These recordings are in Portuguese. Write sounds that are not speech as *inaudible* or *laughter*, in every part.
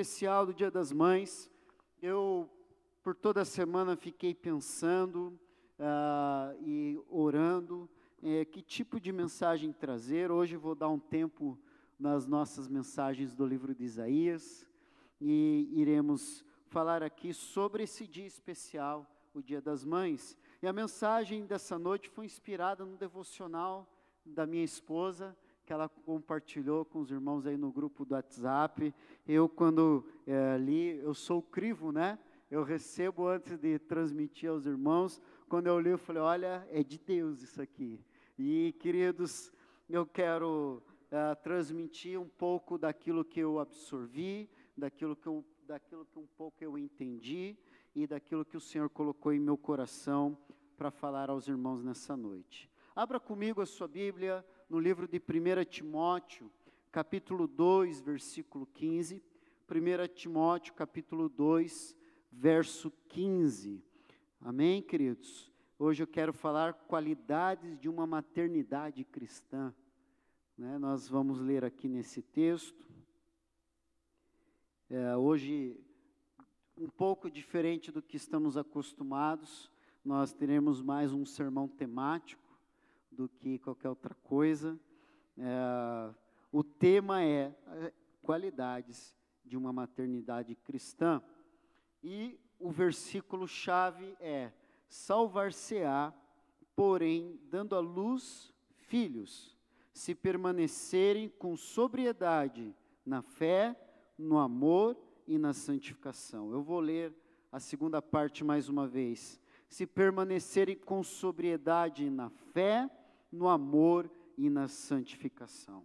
especial do Dia das Mães, eu por toda a semana fiquei pensando uh, e orando eh, que tipo de mensagem trazer. Hoje vou dar um tempo nas nossas mensagens do livro de Isaías e iremos falar aqui sobre esse dia especial, o Dia das Mães. E a mensagem dessa noite foi inspirada no devocional da minha esposa, que ela compartilhou com os irmãos aí no grupo do WhatsApp. Eu, quando é, li, eu sou crivo, né? Eu recebo antes de transmitir aos irmãos. Quando eu li, eu falei: olha, é de Deus isso aqui. E, queridos, eu quero é, transmitir um pouco daquilo que eu absorvi, daquilo que, eu, daquilo que um pouco eu entendi e daquilo que o Senhor colocou em meu coração para falar aos irmãos nessa noite. Abra comigo a sua Bíblia no livro de 1 Timóteo, capítulo 2, versículo 15. 1 Timóteo, capítulo 2, verso 15. Amém, queridos? Hoje eu quero falar qualidades de uma maternidade cristã. Né? Nós vamos ler aqui nesse texto. É, hoje, um pouco diferente do que estamos acostumados, nós teremos mais um sermão temático do que qualquer outra coisa. É, o tema é, é qualidades de uma maternidade cristã. E o versículo chave é: salvar-se-á, porém, dando à luz filhos, se permanecerem com sobriedade na fé, no amor e na santificação. Eu vou ler a segunda parte mais uma vez. Se permanecerem com sobriedade na fé, no amor e na santificação.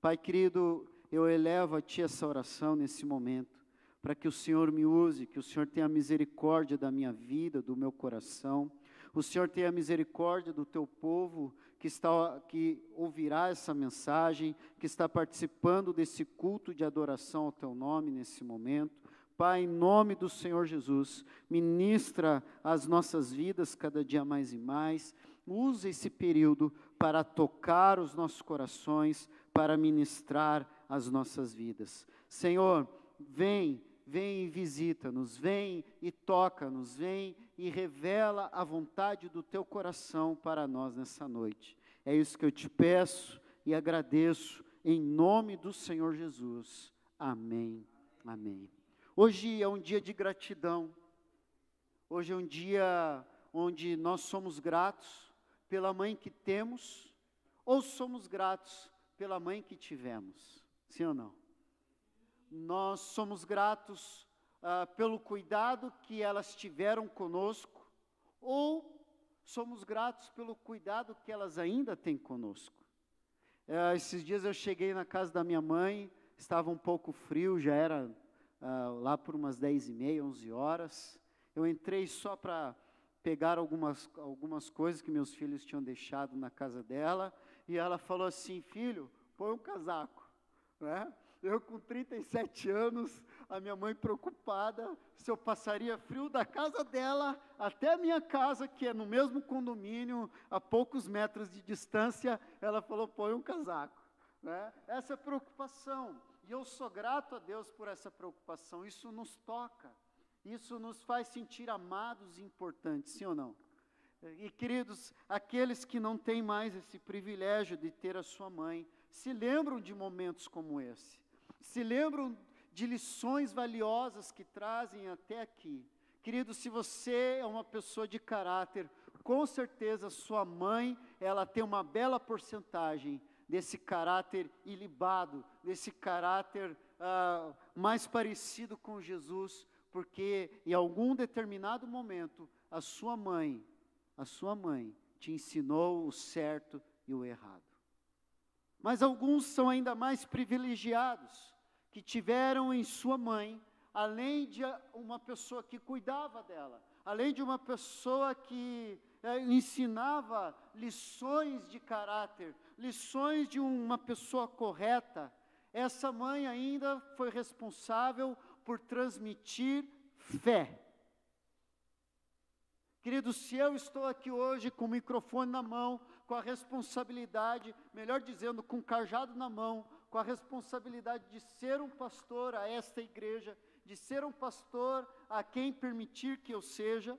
Pai querido, eu elevo a Ti essa oração nesse momento, para que o Senhor me use, que o Senhor tenha misericórdia da minha vida, do meu coração, o Senhor tenha misericórdia do Teu povo que, está, que ouvirá essa mensagem, que está participando desse culto de adoração ao Teu nome nesse momento. Pai, em nome do Senhor Jesus, ministra as nossas vidas cada dia mais e mais. Use esse período para tocar os nossos corações, para ministrar as nossas vidas. Senhor, vem, vem e visita-nos, vem e toca-nos, vem e revela a vontade do teu coração para nós nessa noite. É isso que eu te peço e agradeço em nome do Senhor Jesus. Amém. Amém. Hoje é um dia de gratidão. Hoje é um dia onde nós somos gratos pela mãe que temos ou somos gratos pela mãe que tivemos. Sim ou não? Nós somos gratos ah, pelo cuidado que elas tiveram conosco, ou somos gratos pelo cuidado que elas ainda têm conosco. É, esses dias eu cheguei na casa da minha mãe, estava um pouco frio, já era ah, lá por umas dez e meia, onze horas. Eu entrei só para pegar algumas, algumas coisas que meus filhos tinham deixado na casa dela, e ela falou assim, filho, põe um casaco, né? Eu com 37 anos, a minha mãe preocupada se eu passaria frio da casa dela até a minha casa, que é no mesmo condomínio, a poucos metros de distância, ela falou: põe um casaco. Né? Essa é preocupação. E eu sou grato a Deus por essa preocupação. Isso nos toca. Isso nos faz sentir amados e importantes, sim ou não? E queridos, aqueles que não têm mais esse privilégio de ter a sua mãe, se lembram de momentos como esse se lembram de lições valiosas que trazem até aqui. Querido, se você é uma pessoa de caráter, com certeza sua mãe, ela tem uma bela porcentagem desse caráter ilibado, desse caráter ah, mais parecido com Jesus, porque em algum determinado momento a sua mãe, a sua mãe te ensinou o certo e o errado. Mas alguns são ainda mais privilegiados que tiveram em sua mãe, além de uma pessoa que cuidava dela, além de uma pessoa que é, ensinava lições de caráter, lições de uma pessoa correta, essa mãe ainda foi responsável por transmitir fé. Querido, se eu estou aqui hoje com o microfone na mão, com a responsabilidade, melhor dizendo, com o cajado na mão, com a responsabilidade de ser um pastor a esta igreja, de ser um pastor a quem permitir que eu seja.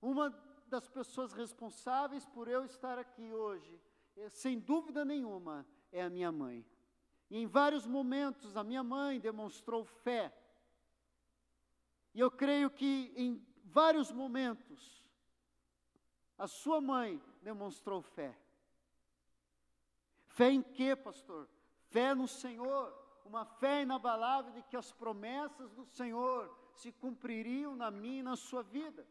Uma das pessoas responsáveis por eu estar aqui hoje, eh, sem dúvida nenhuma, é a minha mãe. E em vários momentos a minha mãe demonstrou fé. E eu creio que em vários momentos a sua mãe demonstrou fé. Fé em quê, pastor? Fé no Senhor, uma fé inabalável de que as promessas do Senhor se cumpririam na minha e na sua vida.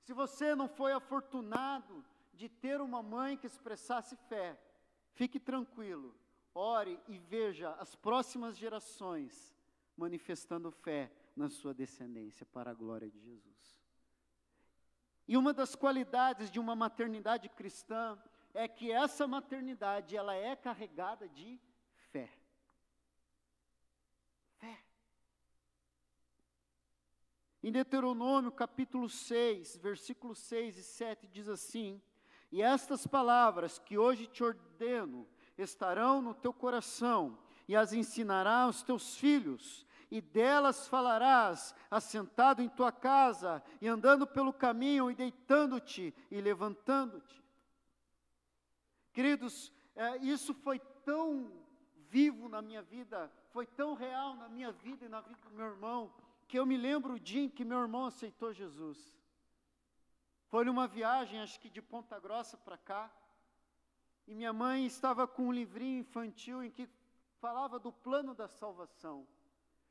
Se você não foi afortunado de ter uma mãe que expressasse fé, fique tranquilo, ore e veja as próximas gerações manifestando fé na sua descendência para a glória de Jesus. E uma das qualidades de uma maternidade cristã é que essa maternidade ela é carregada de fé. Fé. Em Deuteronômio capítulo 6, versículos 6 e 7 diz assim: E estas palavras que hoje te ordeno estarão no teu coração, e as ensinarás aos teus filhos, e delas falarás, assentado em tua casa, e andando pelo caminho, e deitando-te e levantando-te. Queridos, é, isso foi tão vivo na minha vida, foi tão real na minha vida e na vida do meu irmão, que eu me lembro o dia em que meu irmão aceitou Jesus. Foi numa viagem, acho que de Ponta Grossa para cá, e minha mãe estava com um livrinho infantil em que falava do plano da salvação.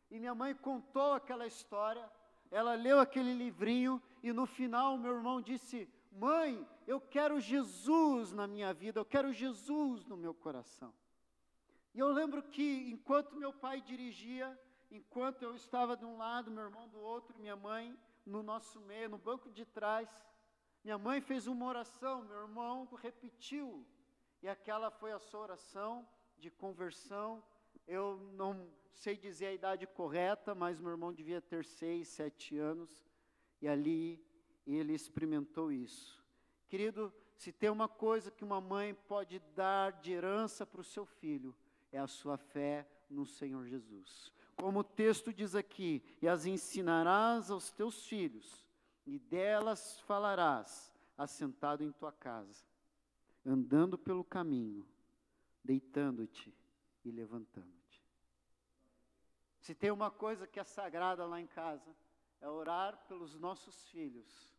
E minha mãe contou aquela história, ela leu aquele livrinho e no final meu irmão disse: Mãe, eu quero Jesus na minha vida, eu quero Jesus no meu coração. E eu lembro que enquanto meu pai dirigia, enquanto eu estava de um lado, meu irmão do outro, minha mãe no nosso meio, no banco de trás, minha mãe fez uma oração, meu irmão repetiu, e aquela foi a sua oração de conversão. Eu não sei dizer a idade correta, mas meu irmão devia ter seis, sete anos, e ali ele experimentou isso. Querido, se tem uma coisa que uma mãe pode dar de herança para o seu filho, é a sua fé no Senhor Jesus. Como o texto diz aqui: e as ensinarás aos teus filhos, e delas falarás, assentado em tua casa, andando pelo caminho, deitando-te e levantando. Se tem uma coisa que é sagrada lá em casa, é orar pelos nossos filhos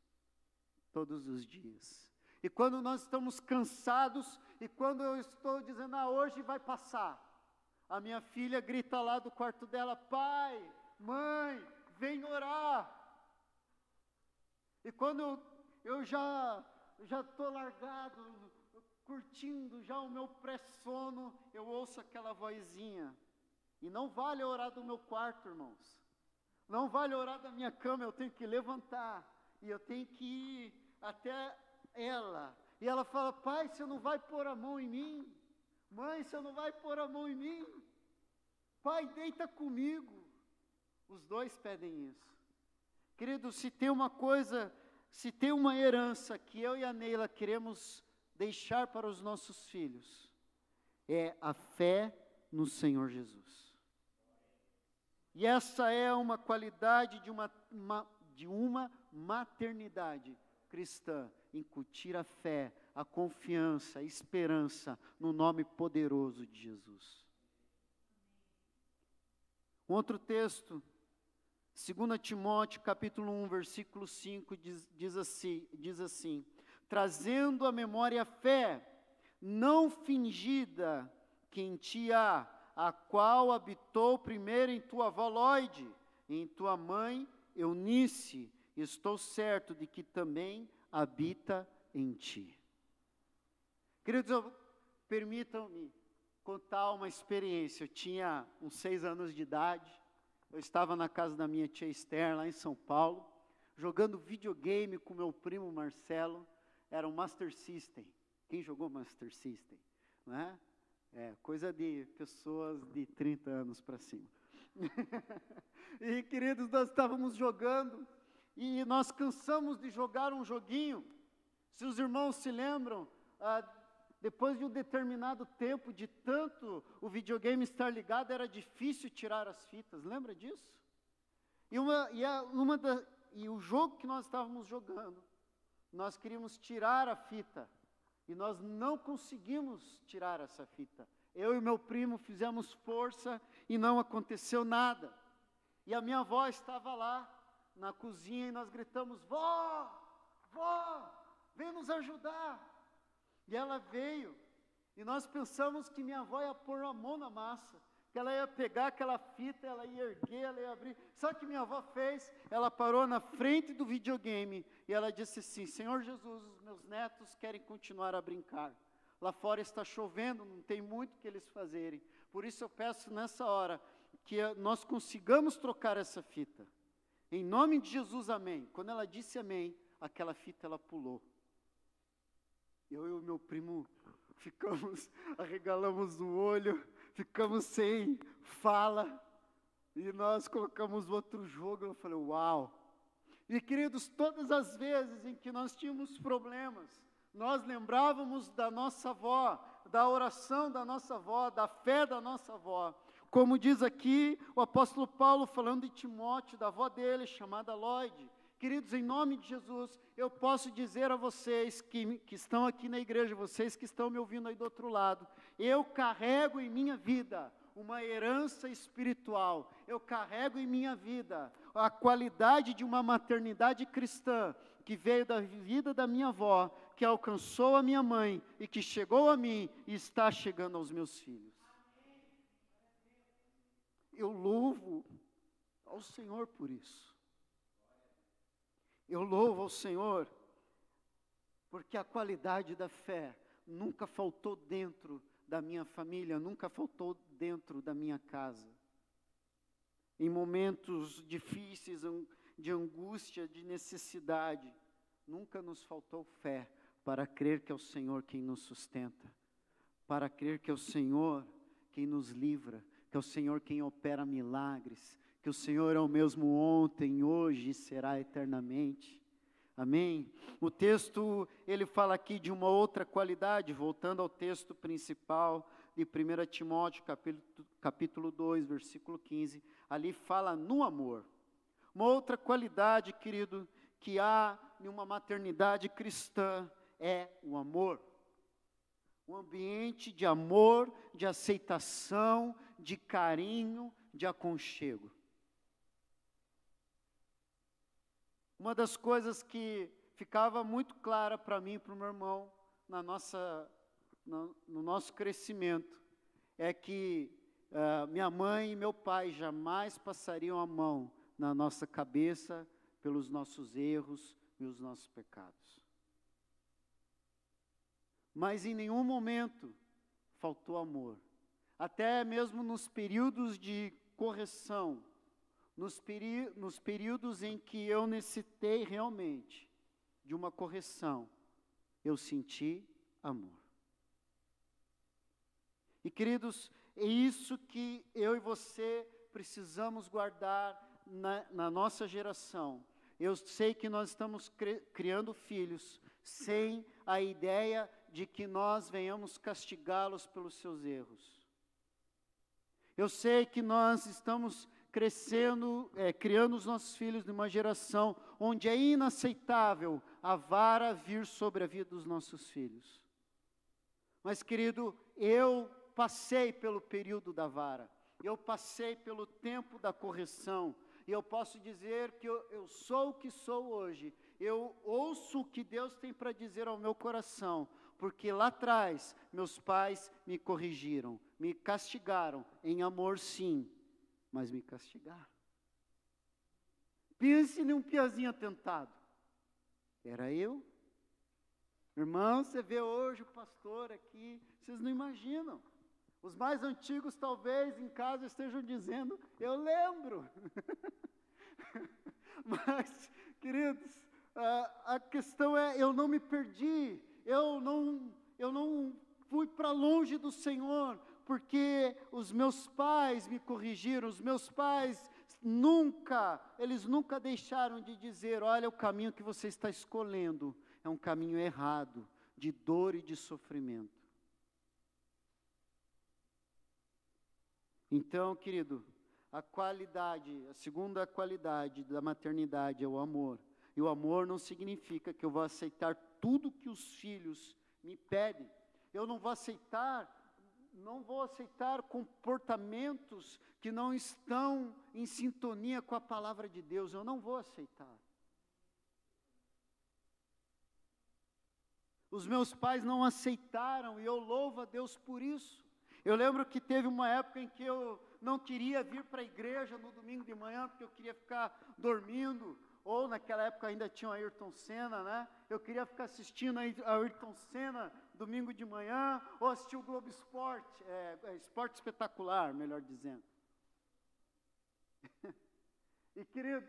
todos os dias. E quando nós estamos cansados, e quando eu estou dizendo, ah, hoje vai passar, a minha filha grita lá do quarto dela: pai, mãe, vem orar. E quando eu, eu já já estou largado, curtindo já o meu pré-sono, eu ouço aquela vozinha: e não vale orar do meu quarto, irmãos. Não vale orar da minha cama, eu tenho que levantar. E eu tenho que ir até ela. E ela fala: Pai, você não vai pôr a mão em mim? Mãe, você não vai pôr a mão em mim? Pai, deita comigo. Os dois pedem isso. Querido, se tem uma coisa, se tem uma herança que eu e a Neila queremos deixar para os nossos filhos, é a fé no Senhor Jesus. E essa é uma qualidade de uma, uma, de uma maternidade cristã, incutir a fé, a confiança, a esperança no nome poderoso de Jesus. Um outro texto, 2 Timóteo capítulo 1, versículo 5, diz, diz, assim, diz assim, trazendo à memória a fé, não fingida, que em ti há, a qual habitou primeiro em tua avó Lloyd, e em tua mãe Eunice, estou certo de que também habita em ti. Queridos, permitam-me contar uma experiência. Eu tinha uns seis anos de idade, eu estava na casa da minha tia Esther, lá em São Paulo, jogando videogame com meu primo Marcelo, era um Master System. Quem jogou Master System? Não é? É, coisa de pessoas de 30 anos para cima. *laughs* e, queridos, nós estávamos jogando e nós cansamos de jogar um joguinho. Se os irmãos se lembram, ah, depois de um determinado tempo, de tanto o videogame estar ligado, era difícil tirar as fitas, lembra disso? E, uma, e, a, uma da, e o jogo que nós estávamos jogando, nós queríamos tirar a fita, e nós não conseguimos tirar essa fita. Eu e meu primo fizemos força e não aconteceu nada. E a minha avó estava lá na cozinha e nós gritamos: Vó, vó, vem nos ajudar. E ela veio, e nós pensamos que minha avó ia pôr a mão na massa, que ela ia pegar aquela fita, ela ia erguer, ela ia abrir. Sabe o que minha avó fez? Ela parou na frente do videogame e ela disse assim: Senhor Jesus, os meus netos querem continuar a brincar. Lá fora está chovendo, não tem muito que eles fazerem. Por isso eu peço nessa hora que nós consigamos trocar essa fita. Em nome de Jesus, amém. Quando ela disse amém, aquela fita ela pulou. Eu e o meu primo ficamos, *laughs* arregalamos o olho, ficamos sem fala, e nós colocamos outro jogo. Eu falei, uau! E queridos, todas as vezes em que nós tínhamos problemas, nós lembrávamos da nossa avó, da oração da nossa avó, da fé da nossa avó. Como diz aqui o apóstolo Paulo falando de Timóteo, da avó dele, chamada Lloyd. Queridos, em nome de Jesus, eu posso dizer a vocês que, que estão aqui na igreja, vocês que estão me ouvindo aí do outro lado, eu carrego em minha vida uma herança espiritual, eu carrego em minha vida a qualidade de uma maternidade cristã que veio da vida da minha avó, que alcançou a minha mãe e que chegou a mim e está chegando aos meus filhos. Eu louvo ao Senhor por isso. Eu louvo ao Senhor, porque a qualidade da fé nunca faltou dentro da minha família, nunca faltou dentro da minha casa. Em momentos difíceis, de angústia, de necessidade, nunca nos faltou fé para crer que é o Senhor quem nos sustenta, para crer que é o Senhor quem nos livra, que é o Senhor quem opera milagres, que o Senhor é o mesmo ontem, hoje e será eternamente. Amém? O texto, ele fala aqui de uma outra qualidade, voltando ao texto principal de 1 Timóteo, capítulo, capítulo 2, versículo 15. Ali fala no amor. Uma outra qualidade, querido, que há em uma maternidade cristã é o amor. Um ambiente de amor, de aceitação, de carinho, de aconchego. Uma das coisas que ficava muito clara para mim e para o meu irmão na nossa, no, no nosso crescimento é que uh, minha mãe e meu pai jamais passariam a mão na nossa cabeça pelos nossos erros e os nossos pecados. Mas em nenhum momento faltou amor. Até mesmo nos períodos de correção, nos, nos períodos em que eu necessitei realmente de uma correção, eu senti amor. E queridos, é isso que eu e você precisamos guardar na, na nossa geração. Eu sei que nós estamos criando filhos sem a ideia de que nós venhamos castigá-los pelos seus erros. Eu sei que nós estamos crescendo, é, criando os nossos filhos numa geração onde é inaceitável a vara vir sobre a vida dos nossos filhos. Mas, querido, eu passei pelo período da vara, eu passei pelo tempo da correção, e eu posso dizer que eu, eu sou o que sou hoje, eu ouço o que Deus tem para dizer ao meu coração, porque lá atrás meus pais me corrigiram, me castigaram, em amor sim, mas me castigaram. Pense num piazinho atentado. Era eu. Irmão, você vê hoje o pastor aqui, vocês não imaginam. Os mais antigos talvez em casa estejam dizendo, eu lembro. *laughs* Mas, queridos, a questão é, eu não me perdi, eu não, eu não fui para longe do Senhor, porque os meus pais me corrigiram, os meus pais nunca, eles nunca deixaram de dizer: olha, o caminho que você está escolhendo é um caminho errado, de dor e de sofrimento. Então, querido, a qualidade, a segunda qualidade da maternidade é o amor. E o amor não significa que eu vou aceitar tudo que os filhos me pedem. Eu não vou aceitar não vou aceitar comportamentos que não estão em sintonia com a palavra de Deus. Eu não vou aceitar. Os meus pais não aceitaram e eu louvo a Deus por isso. Eu lembro que teve uma época em que eu não queria vir para a igreja no domingo de manhã, porque eu queria ficar dormindo, ou naquela época ainda tinha o Ayrton Senna, né? Eu queria ficar assistindo a Ayrton Senna domingo de manhã, ou assistir o Globo Esporte, é, é, Esporte Espetacular, melhor dizendo. *laughs* e queridos,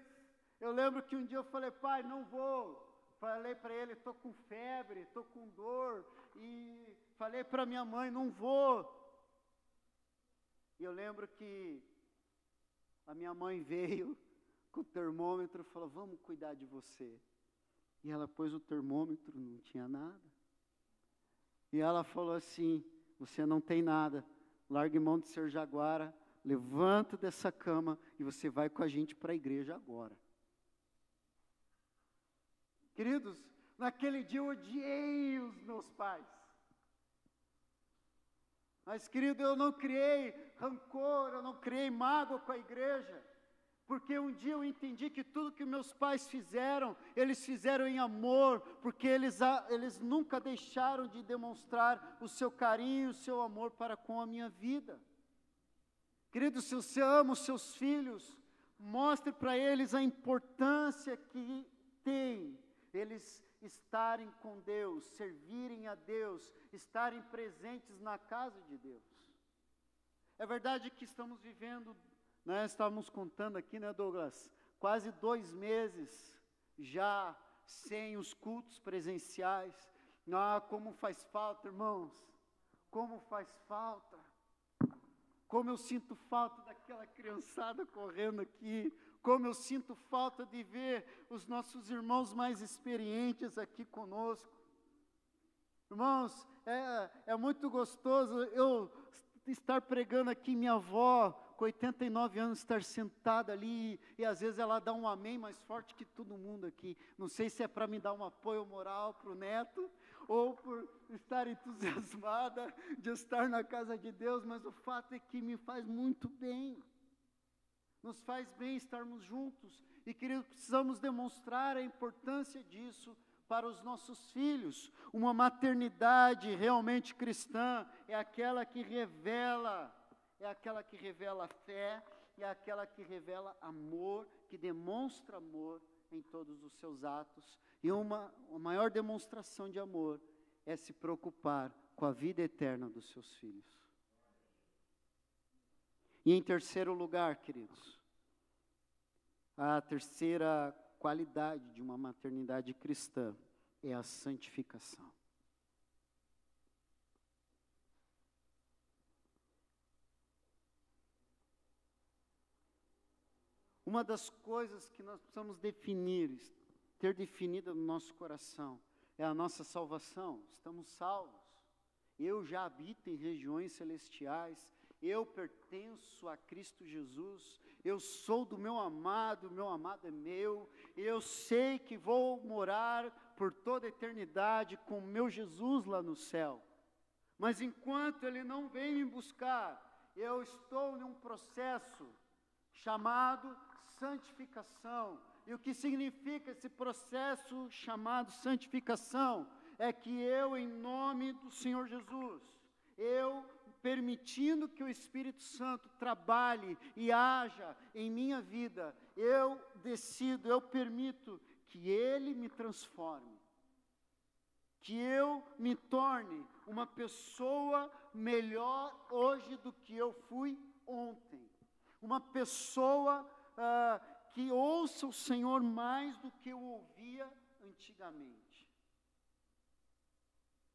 eu lembro que um dia eu falei, pai, não vou. Falei para ele, estou com febre, estou com dor, e falei para minha mãe, não vou. E eu lembro que a minha mãe veio *laughs* com o termômetro e falou: Vamos cuidar de você. E ela pôs o termômetro, não tinha nada. E ela falou assim: Você não tem nada, largue mão de ser jaguara, levanta dessa cama e você vai com a gente para a igreja agora. Queridos, naquele dia eu odiei os meus pais. Mas, querido, eu não criei rancor, eu não criei mágoa com a igreja, porque um dia eu entendi que tudo que meus pais fizeram, eles fizeram em amor, porque eles, eles nunca deixaram de demonstrar o seu carinho, o seu amor para com a minha vida. Querido, se você ama os seus filhos, mostre para eles a importância que tem eles estarem com Deus, servirem a Deus, estarem presentes na casa de Deus. É verdade que estamos vivendo, né, estávamos contando aqui, né, Douglas, quase dois meses já sem os cultos presenciais. Ah, como faz falta, irmãos, como faz falta. Como eu sinto falta daquela criançada correndo aqui, como eu sinto falta de ver os nossos irmãos mais experientes aqui conosco. Irmãos, é, é muito gostoso eu estar pregando aqui, minha avó, com 89 anos, estar sentada ali, e às vezes ela dá um amém mais forte que todo mundo aqui. Não sei se é para me dar um apoio moral para o neto, ou por estar entusiasmada de estar na casa de Deus, mas o fato é que me faz muito bem nos faz bem estarmos juntos e, queridos, precisamos demonstrar a importância disso para os nossos filhos. Uma maternidade realmente cristã é aquela que revela, é aquela que revela fé, é aquela que revela amor, que demonstra amor em todos os seus atos. E uma, uma maior demonstração de amor é se preocupar com a vida eterna dos seus filhos. E em terceiro lugar, queridos, a terceira qualidade de uma maternidade cristã é a santificação. Uma das coisas que nós precisamos definir, ter definida no nosso coração, é a nossa salvação. Estamos salvos. Eu já habito em regiões celestiais, eu pertenço a Cristo Jesus, eu sou do meu amado, meu amado é meu, eu sei que vou morar por toda a eternidade com meu Jesus lá no céu. Mas enquanto ele não vem me buscar, eu estou num processo chamado santificação. E o que significa esse processo chamado santificação? É que eu, em nome do Senhor Jesus, eu permitindo que o Espírito Santo trabalhe e haja em minha vida, eu decido, eu permito que Ele me transforme, que eu me torne uma pessoa melhor hoje do que eu fui ontem, uma pessoa ah, que ouça o Senhor mais do que eu ouvia antigamente.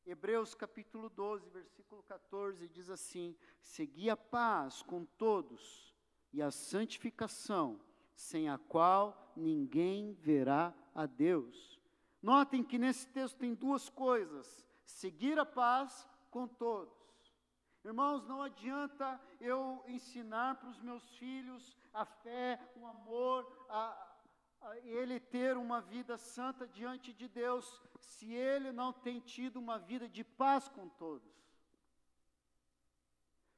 Hebreus capítulo 12, versículo 14 diz assim: Segui a paz com todos e a santificação, sem a qual ninguém verá a Deus. Notem que nesse texto tem duas coisas: seguir a paz com todos. Irmãos, não adianta eu ensinar para os meus filhos a fé, o amor, a, a ele ter uma vida santa diante de Deus, se ele não tem tido uma vida de paz com todos.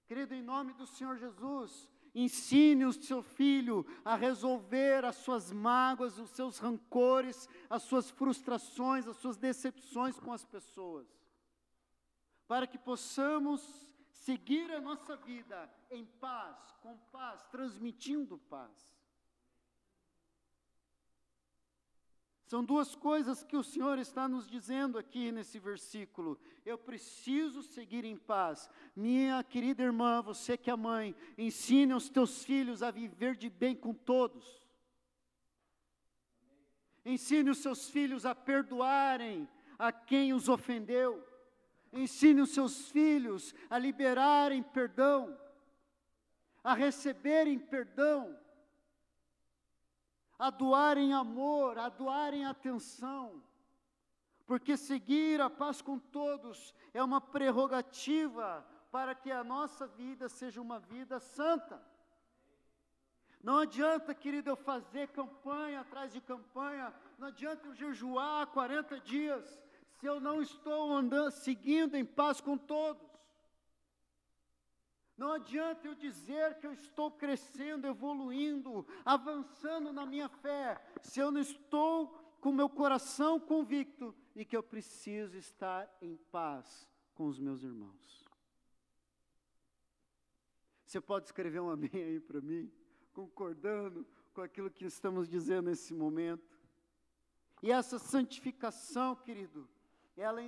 Querido, em nome do Senhor Jesus, ensine o seu filho a resolver as suas mágoas, os seus rancores, as suas frustrações, as suas decepções com as pessoas, para que possamos seguir a nossa vida em paz, com paz, transmitindo paz. São duas coisas que o Senhor está nos dizendo aqui nesse versículo. Eu preciso seguir em paz. Minha querida irmã, você que é mãe, ensine os teus filhos a viver de bem com todos. Ensine os seus filhos a perdoarem a quem os ofendeu. Ensine os seus filhos a liberarem perdão, a receberem perdão, a doarem amor, a doarem atenção, porque seguir a paz com todos é uma prerrogativa para que a nossa vida seja uma vida santa. Não adianta, querido, eu fazer campanha atrás de campanha, não adianta eu jejuar 40 dias, se eu não estou andando, seguindo em paz com todos. Não adianta eu dizer que eu estou crescendo, evoluindo, avançando na minha fé, se eu não estou com meu coração convicto e que eu preciso estar em paz com os meus irmãos. Você pode escrever um amém aí para mim, concordando com aquilo que estamos dizendo nesse momento. E essa santificação, querido, ela,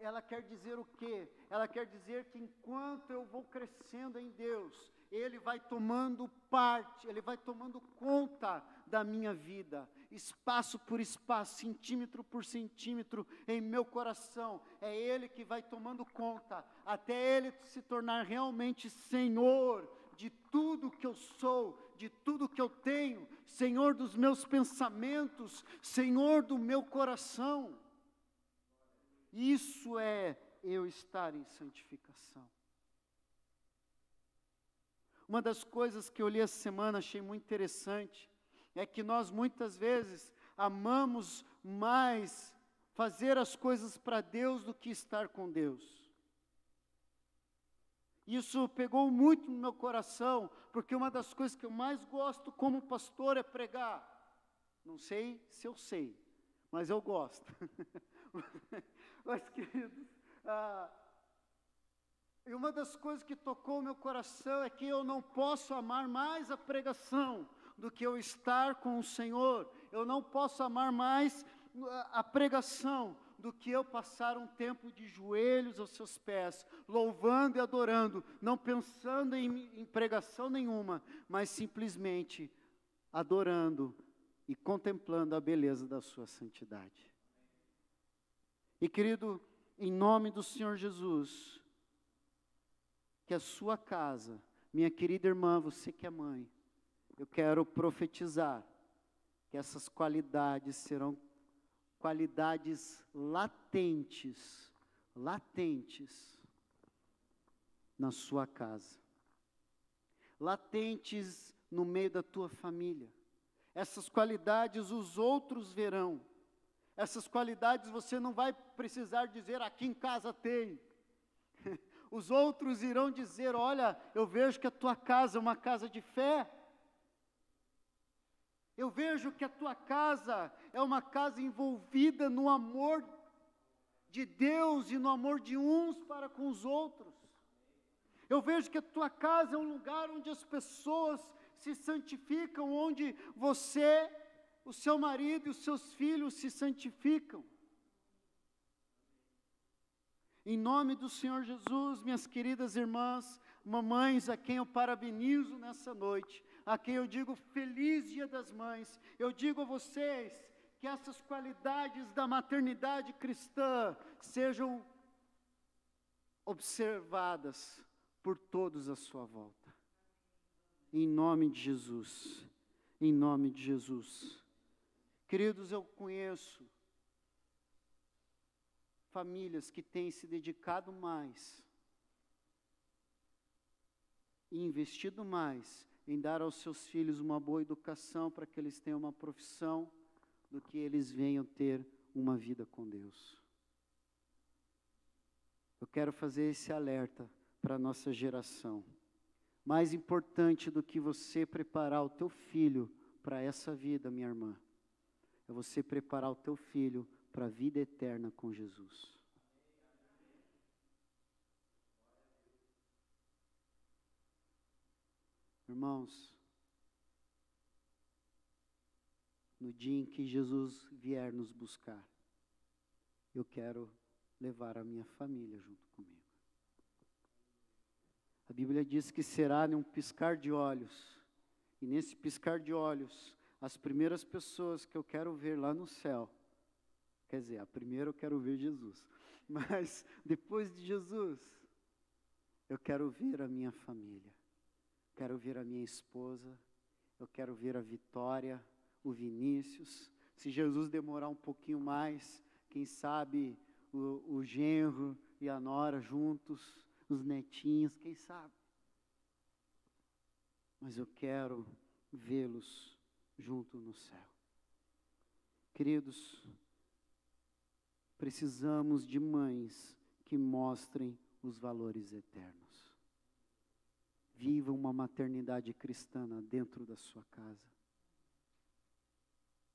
ela quer dizer o quê? Ela quer dizer que enquanto eu vou crescendo em Deus, Ele vai tomando parte, Ele vai tomando conta da minha vida, espaço por espaço, centímetro por centímetro em meu coração. É Ele que vai tomando conta, até Ele se tornar realmente Senhor de tudo que eu sou, de tudo que eu tenho, Senhor dos meus pensamentos, Senhor do meu coração. Isso é eu estar em santificação. Uma das coisas que eu li essa semana, achei muito interessante, é que nós muitas vezes amamos mais fazer as coisas para Deus do que estar com Deus. Isso pegou muito no meu coração, porque uma das coisas que eu mais gosto como pastor é pregar. Não sei se eu sei, mas eu gosto. *laughs* Mas, *laughs* queridos, ah, e uma das coisas que tocou meu coração é que eu não posso amar mais a pregação do que eu estar com o Senhor. Eu não posso amar mais a pregação do que eu passar um tempo de joelhos aos seus pés, louvando e adorando, não pensando em, em pregação nenhuma, mas simplesmente adorando e contemplando a beleza da sua santidade. E querido, em nome do Senhor Jesus, que a sua casa, minha querida irmã, você que é mãe, eu quero profetizar que essas qualidades serão qualidades latentes, latentes na sua casa, latentes no meio da tua família. Essas qualidades os outros verão essas qualidades você não vai precisar dizer aqui em casa tem. *laughs* Os outros irão dizer: Olha, eu vejo que a tua casa é uma casa de fé. Eu vejo que a tua casa é uma casa envolvida no amor de Deus e no amor de uns para com os outros. Eu vejo que a tua casa é um lugar onde as pessoas se santificam, onde você o seu marido e os seus filhos se santificam. Em nome do Senhor Jesus, minhas queridas irmãs, mamães, a quem eu parabenizo nessa noite, a quem eu digo feliz Dia das Mães, eu digo a vocês que essas qualidades da maternidade cristã sejam observadas por todos à sua volta. Em nome de Jesus. Em nome de Jesus. Queridos, eu conheço famílias que têm se dedicado mais investido mais em dar aos seus filhos uma boa educação para que eles tenham uma profissão, do que eles venham ter uma vida com Deus. Eu quero fazer esse alerta para a nossa geração. Mais importante do que você preparar o teu filho para essa vida, minha irmã, é você preparar o teu filho para a vida eterna com Jesus. Irmãos, no dia em que Jesus vier nos buscar, eu quero levar a minha família junto comigo. A Bíblia diz que será num piscar de olhos, e nesse piscar de olhos, as primeiras pessoas que eu quero ver lá no céu, quer dizer, a primeira eu quero ver Jesus, *laughs* mas depois de Jesus, eu quero ver a minha família, quero ver a minha esposa, eu quero ver a Vitória, o Vinícius. Se Jesus demorar um pouquinho mais, quem sabe o, o genro e a nora juntos, os netinhos, quem sabe. Mas eu quero vê-los junto no céu. Queridos, precisamos de mães que mostrem os valores eternos. Viva uma maternidade cristã dentro da sua casa.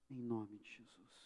Em nome de Jesus.